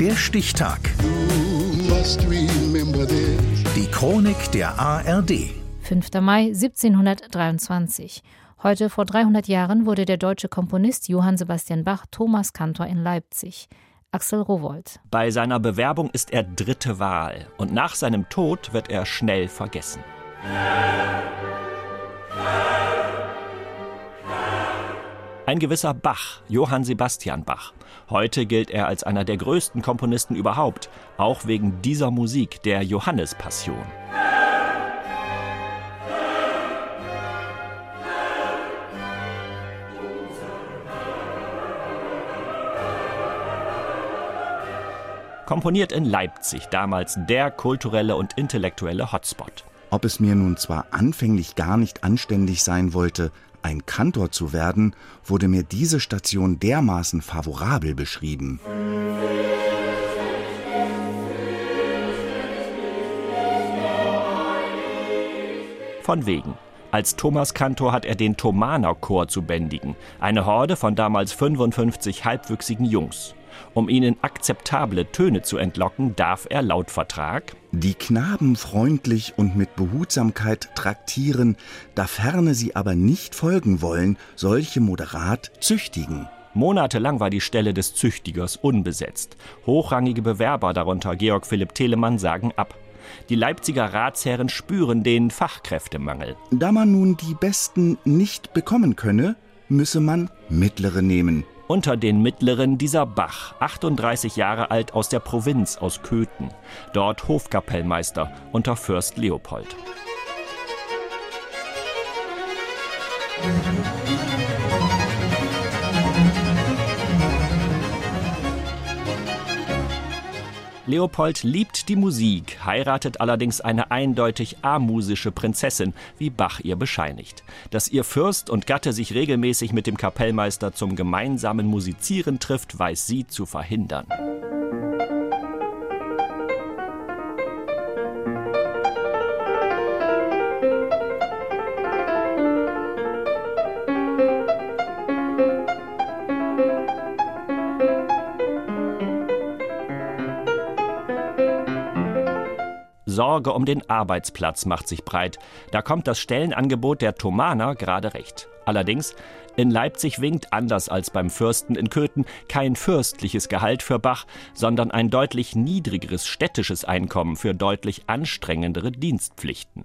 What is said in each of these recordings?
Der Stichtag. Die Chronik der ARD. 5. Mai 1723. Heute vor 300 Jahren wurde der deutsche Komponist Johann Sebastian Bach Thomas Kantor in Leipzig. Axel Rowold. Bei seiner Bewerbung ist er dritte Wahl und nach seinem Tod wird er schnell vergessen. Ein gewisser Bach, Johann Sebastian Bach. Heute gilt er als einer der größten Komponisten überhaupt, auch wegen dieser Musik, der Johannespassion. Komponiert in Leipzig, damals der kulturelle und intellektuelle Hotspot. Ob es mir nun zwar anfänglich gar nicht anständig sein wollte, ein Kantor zu werden, wurde mir diese Station dermaßen favorabel beschrieben. Von wegen. Als Thomaskantor hat er den Thomanerchor zu bändigen, eine Horde von damals 55 halbwüchsigen Jungs. Um ihnen akzeptable Töne zu entlocken, darf er laut Vertrag die Knaben freundlich und mit Behutsamkeit traktieren, da ferne sie aber nicht folgen wollen, solche moderat züchtigen. Monatelang war die Stelle des Züchtigers unbesetzt. Hochrangige Bewerber, darunter Georg Philipp Telemann, sagen ab. Die Leipziger Ratsherren spüren den Fachkräftemangel. Da man nun die Besten nicht bekommen könne, müsse man mittlere nehmen. Unter den mittleren dieser Bach, 38 Jahre alt aus der Provinz aus Köthen, dort Hofkapellmeister unter Fürst Leopold. Leopold liebt die Musik, heiratet allerdings eine eindeutig amusische Prinzessin, wie Bach ihr bescheinigt. Dass ihr Fürst und Gatte sich regelmäßig mit dem Kapellmeister zum gemeinsamen Musizieren trifft, weiß sie zu verhindern. Sorge um den Arbeitsplatz macht sich breit. Da kommt das Stellenangebot der Thomaner gerade recht. Allerdings, in Leipzig winkt anders als beim Fürsten in Köthen kein fürstliches Gehalt für Bach, sondern ein deutlich niedrigeres städtisches Einkommen für deutlich anstrengendere Dienstpflichten.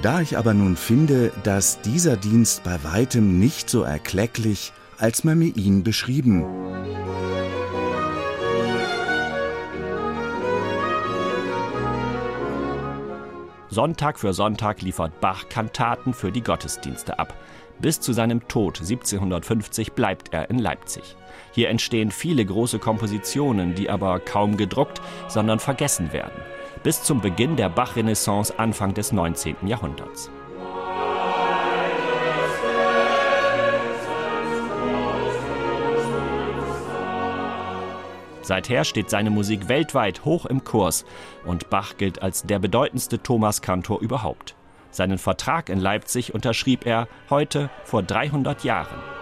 Da ich aber nun finde, dass dieser Dienst bei weitem nicht so erklecklich, als man mir ihn beschrieben. Sonntag für Sonntag liefert Bach Kantaten für die Gottesdienste ab. Bis zu seinem Tod 1750 bleibt er in Leipzig. Hier entstehen viele große Kompositionen, die aber kaum gedruckt, sondern vergessen werden bis zum Beginn der Bach-Renaissance Anfang des 19. Jahrhunderts. Seither steht seine Musik weltweit hoch im Kurs und Bach gilt als der bedeutendste Thomaskantor überhaupt. Seinen Vertrag in Leipzig unterschrieb er heute vor 300 Jahren.